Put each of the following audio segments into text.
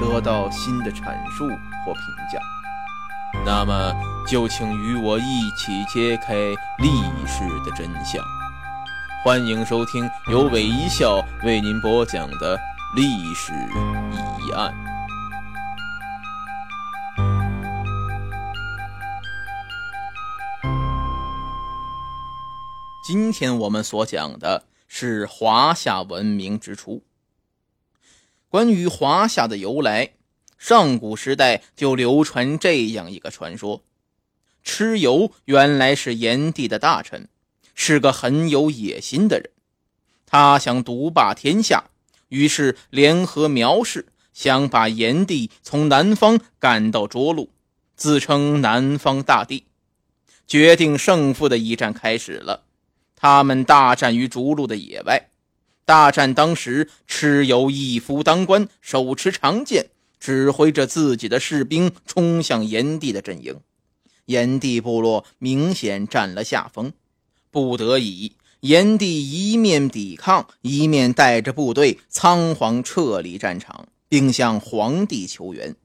得到新的阐述或评价。那么，就请与我一起揭开历史的真相。欢迎收听由韦一笑为您播讲的历史疑案。今天我们所讲的是华夏文明之初。关于华夏的由来，上古时代就流传这样一个传说：蚩尤原来是炎帝的大臣，是个很有野心的人。他想独霸天下，于是联合苗氏，想把炎帝从南方赶到涿鹿，自称南方大帝。决定胜负的一战开始了。他们大战于涿鹿的野外，大战当时，蚩尤一夫当关，手持长剑，指挥着自己的士兵冲向炎帝的阵营。炎帝部落明显占了下风，不得已，炎帝一面抵抗，一面带着部队仓皇撤离战场，并向皇帝求援。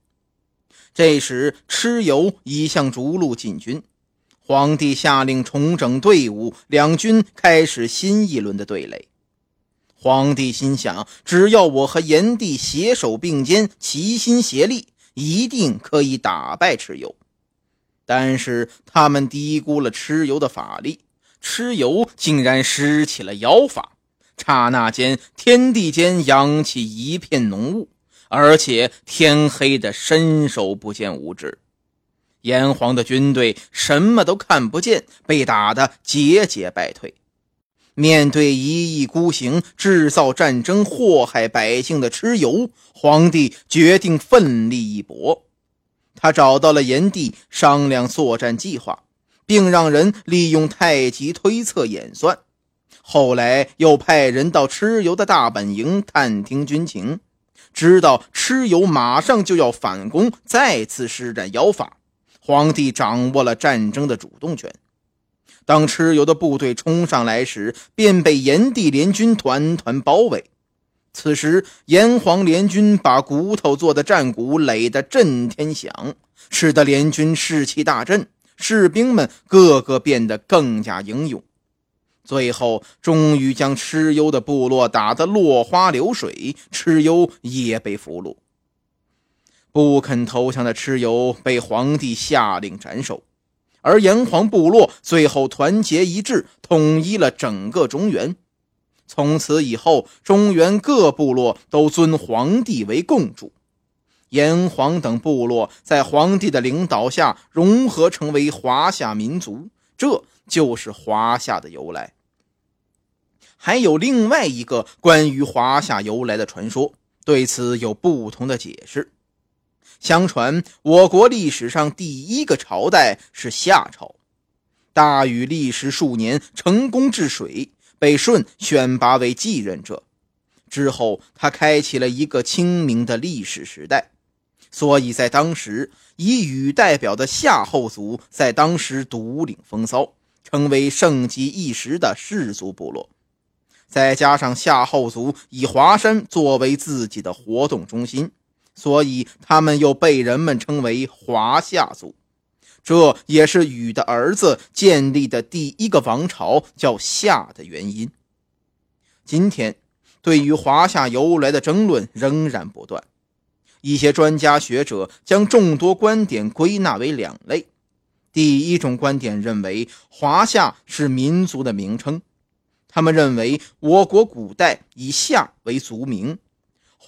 这时，蚩尤已向逐鹿进军。皇帝下令重整队伍，两军开始新一轮的对垒。皇帝心想，只要我和炎帝携手并肩，齐心协力，一定可以打败蚩尤。但是他们低估了蚩尤的法力，蚩尤竟然施起了妖法，刹那间，天地间扬起一片浓雾，而且天黑的伸手不见五指。炎黄的军队什么都看不见，被打得节节败退。面对一意孤行、制造战争、祸害百姓的蚩尤，皇帝决定奋力一搏。他找到了炎帝，商量作战计划，并让人利用太极推测演算。后来又派人到蚩尤的大本营探听军情，知道蚩尤马上就要反攻，再次施展妖法。皇帝掌握了战争的主动权。当蚩尤的部队冲上来时，便被炎帝联军团团包围。此时，炎黄联军把骨头做的战鼓垒得震天响，使得联军士气大振，士兵们个个变得更加英勇。最后，终于将蚩尤的部落打得落花流水，蚩尤也被俘虏。不肯投降的蚩尤被皇帝下令斩首，而炎黄部落最后团结一致，统一了整个中原。从此以后，中原各部落都尊皇帝为共主。炎黄等部落在皇帝的领导下融合成为华夏民族，这就是华夏的由来。还有另外一个关于华夏由来的传说，对此有不同的解释。相传，我国历史上第一个朝代是夏朝。大禹历时数年，成功治水，被舜选拔为继任者。之后，他开启了一个清明的历史时代。所以在当时，以禹代表的夏后族在当时独领风骚，成为盛极一时的氏族部落。再加上夏后族以华山作为自己的活动中心。所以，他们又被人们称为华夏族，这也是禹的儿子建立的第一个王朝叫夏的原因。今天，对于华夏由来的争论仍然不断。一些专家学者将众多观点归纳为两类。第一种观点认为，华夏是民族的名称。他们认为，我国古代以夏为族名，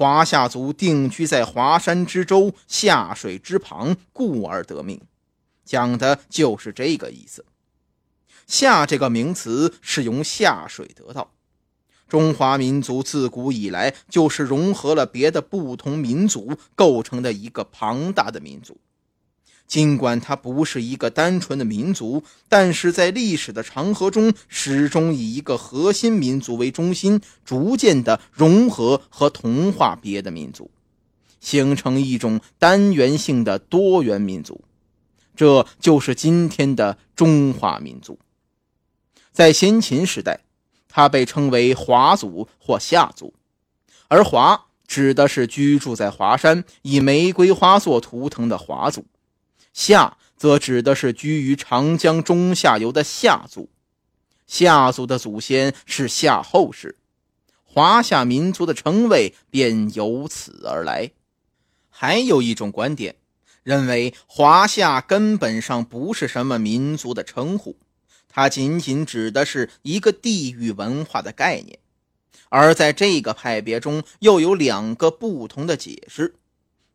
华夏族定居在华山之州、下水之旁，故而得名。讲的就是这个意思。夏这个名词是由下水得到。中华民族自古以来就是融合了别的不同民族构成的一个庞大的民族。尽管它不是一个单纯的民族，但是在历史的长河中，始终以一个核心民族为中心，逐渐的融合和同化别的民族，形成一种单元性的多元民族。这就是今天的中华民族。在先秦时代。它被称为华族或夏族，而华指的是居住在华山以玫瑰花做图腾的华族，夏则指的是居于长江中下游的夏族。夏族的祖先是夏后氏，华夏民族的称谓便由此而来。还有一种观点认为，华夏根本上不是什么民族的称呼。它仅仅指的是一个地域文化的概念，而在这个派别中又有两个不同的解释。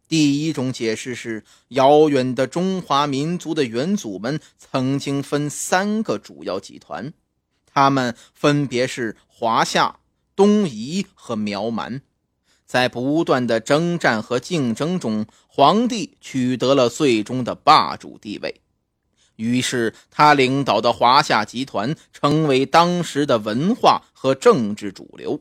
第一种解释是，遥远的中华民族的元祖们曾经分三个主要集团，他们分别是华夏、东夷和苗蛮，在不断的征战和竞争中，皇帝取得了最终的霸主地位。于是，他领导的华夏集团成为当时的文化和政治主流。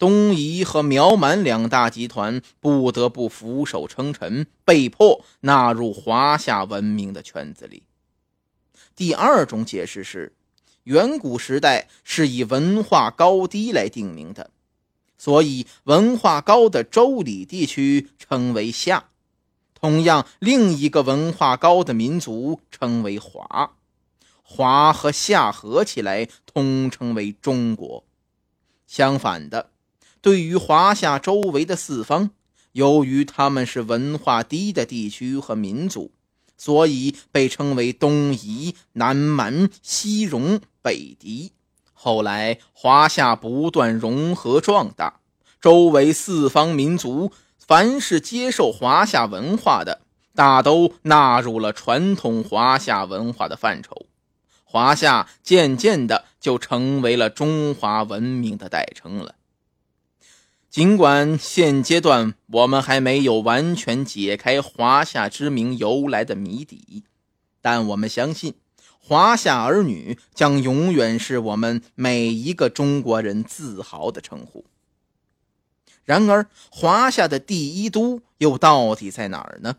东夷和苗蛮两大集团不得不俯首称臣，被迫纳入华夏文明的圈子里。第二种解释是，远古时代是以文化高低来定名的，所以文化高的周礼地区称为夏。同样，另一个文化高的民族称为华，华和夏合起来通称为中国。相反的，对于华夏周围的四方，由于他们是文化低的地区和民族，所以被称为东夷、南蛮、西戎、北狄。后来，华夏不断融合壮大，周围四方民族。凡是接受华夏文化的，大都纳入了传统华夏文化的范畴。华夏渐渐的就成为了中华文明的代称了。尽管现阶段我们还没有完全解开华夏之名由来的谜底，但我们相信，华夏儿女将永远是我们每一个中国人自豪的称呼。然而，华夏的第一都又到底在哪儿呢？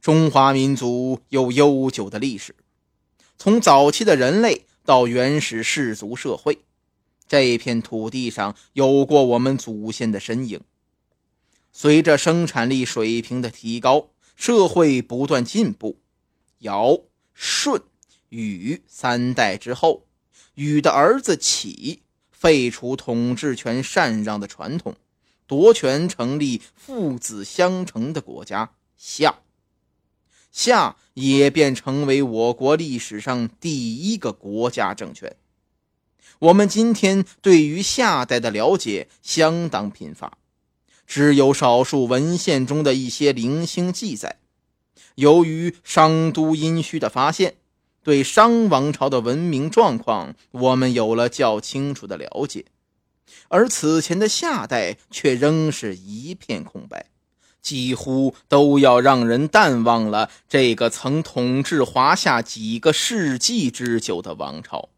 中华民族有悠久的历史，从早期的人类到原始氏族社会，这片土地上有过我们祖先的身影。随着生产力水平的提高，社会不断进步，尧、舜、禹三代之后，禹的儿子启。废除统治权禅让的传统，夺权成立父子相承的国家夏，夏也便成为我国历史上第一个国家政权。我们今天对于夏代的了解相当贫乏，只有少数文献中的一些零星记载。由于商都殷墟的发现。对商王朝的文明状况，我们有了较清楚的了解，而此前的夏代却仍是一片空白，几乎都要让人淡忘了这个曾统治华夏几个世纪之久的王朝。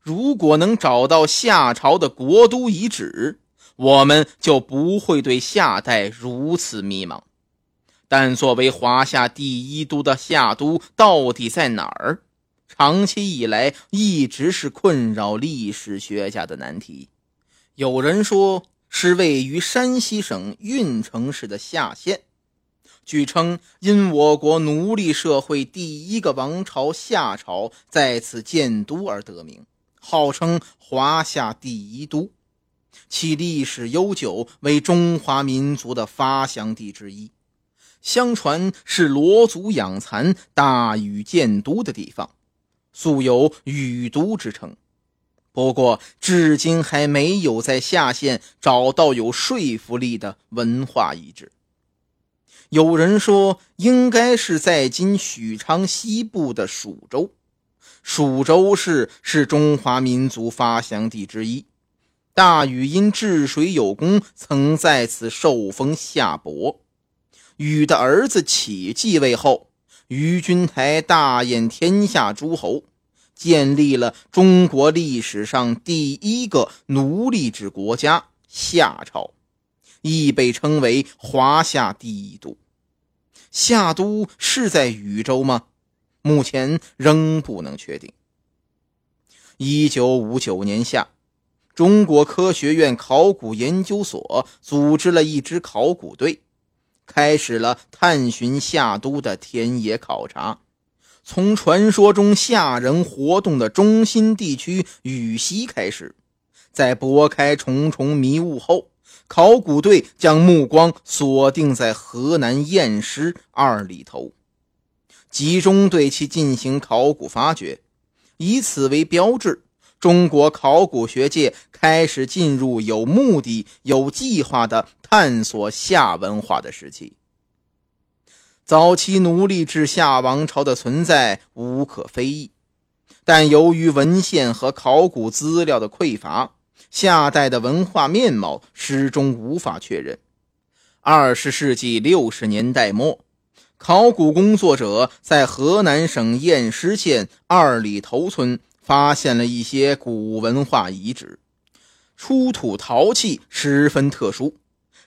如果能找到夏朝的国都遗址，我们就不会对夏代如此迷茫。但作为华夏第一都的夏都，到底在哪儿？长期以来一直是困扰历史学家的难题。有人说是位于山西省运城市的夏县，据称因我国奴隶社会第一个王朝夏朝在此建都而得名，号称华夏第一都。其历史悠久，为中华民族的发祥地之一。相传是罗族养蚕、大禹建都的地方，素有“禹都”之称。不过，至今还没有在下县找到有说服力的文化遗址。有人说，应该是在今许昌西部的蜀州。蜀州市是中华民族发祥地之一。大禹因治水有功，曾在此受封夏伯。禹的儿子启继位后，禹君台大宴天下诸侯，建立了中国历史上第一个奴隶制国家夏朝，亦被称为华夏第一都。夏都是在禹州吗？目前仍不能确定。一九五九年夏，中国科学院考古研究所组织了一支考古队。开始了探寻夏都的田野考察，从传说中夏人活动的中心地区禹西开始，在拨开重重迷雾后，考古队将目光锁定在河南偃师二里头，集中对其进行考古发掘，以此为标志。中国考古学界开始进入有目的、有计划的探索夏文化的时期。早期奴隶制夏王朝的存在无可非议，但由于文献和考古资料的匮乏，夏代的文化面貌始终无法确认。二十世纪六十年代末，考古工作者在河南省偃师县二里头村。发现了一些古文化遗址，出土陶器十分特殊，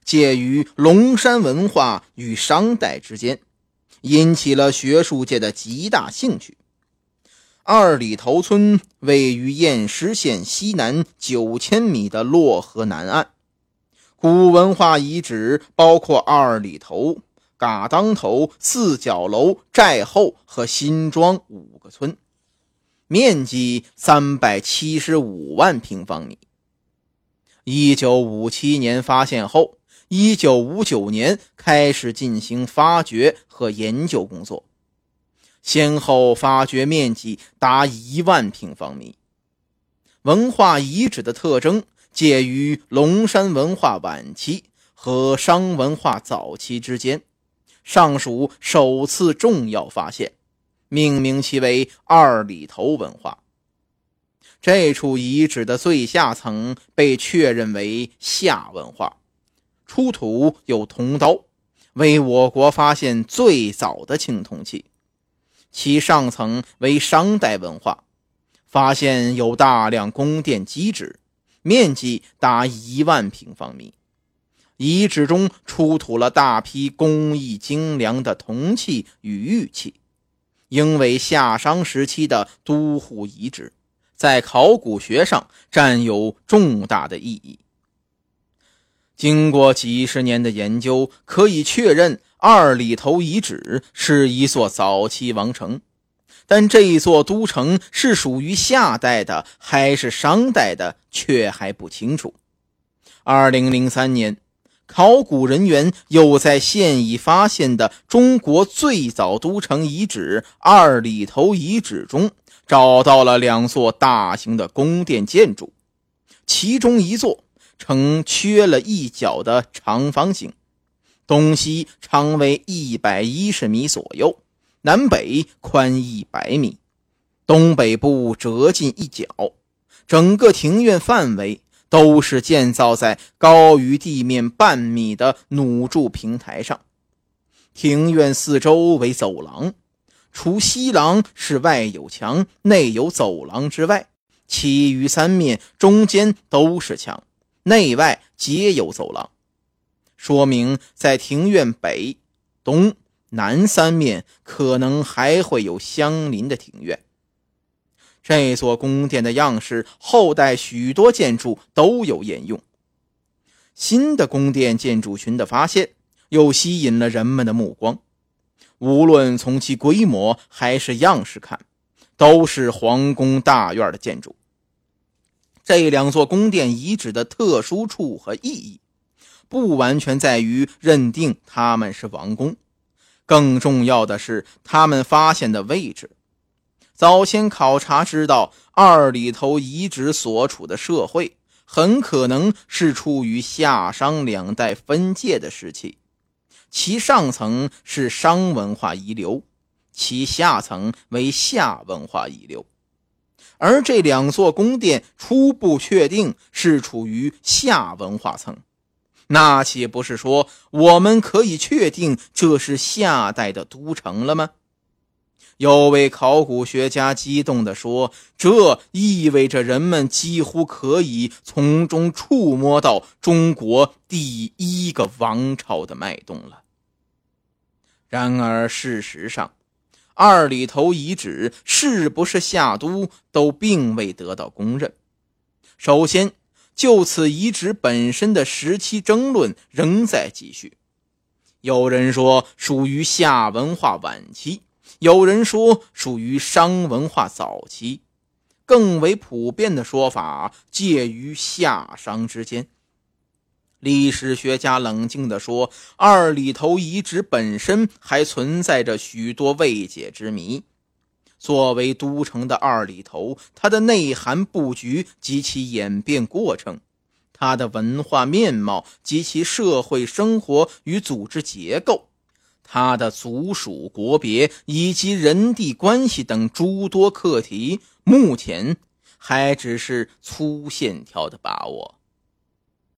介于龙山文化与商代之间，引起了学术界的极大兴趣。二里头村位于偃师县西南九千米的洛河南岸，古文化遗址包括二里头、嘎当头、四角楼、寨后和新庄五个村。面积三百七十五万平方米。一九五七年发现后，一九五九年开始进行发掘和研究工作，先后发掘面积达一万平方米。文化遗址的特征介于龙山文化晚期和商文化早期之间，尚属首次重要发现。命名其为二里头文化。这处遗址的最下层被确认为夏文化，出土有铜刀，为我国发现最早的青铜器。其上层为商代文化，发现有大量宫殿基址，面积达一万平方米。遗址中出土了大批工艺精良的铜器与玉器。应为夏商时期的都护遗址，在考古学上占有重大的意义。经过几十年的研究，可以确认二里头遗址是一座早期王城，但这座都城是属于夏代的还是商代的，却还不清楚。二零零三年。考古人员又在现已发现的中国最早都城遗址二里头遗址中找到了两座大型的宫殿建筑，其中一座呈缺了一角的长方形，东西长为一百一十米左右，南北宽一百米，东北部折进一角，整个庭院范围。都是建造在高于地面半米的弩柱平台上。庭院四周为走廊，除西廊是外有墙、内有走廊之外，其余三面中间都是墙，内外皆有走廊，说明在庭院北、东南三面可能还会有相邻的庭院。这座宫殿的样式，后代许多建筑都有沿用。新的宫殿建筑群的发现，又吸引了人们的目光。无论从其规模还是样式看，都是皇宫大院的建筑。这两座宫殿遗址的特殊处和意义，不完全在于认定他们是王宫，更重要的是他们发现的位置。早先考察知道，二里头遗址所处的社会很可能是处于夏商两代分界的时期，其上层是商文化遗留，其下层为夏文化遗留。而这两座宫殿初步确定是处于夏文化层，那岂不是说我们可以确定这是夏代的都城了吗？有位考古学家激动地说：“这意味着人们几乎可以从中触摸到中国第一个王朝的脉动了。”然而，事实上，二里头遗址是不是夏都都并未得到公认。首先，就此遗址本身的时期争论仍在继续。有人说属于夏文化晚期。有人说属于商文化早期，更为普遍的说法介于夏商之间。历史学家冷静地说，二里头遗址本身还存在着许多未解之谜。作为都城的二里头，它的内涵布局及其演变过程，它的文化面貌及其社会生活与组织结构。他的族属、国别以及人地关系等诸多课题，目前还只是粗线条的把握。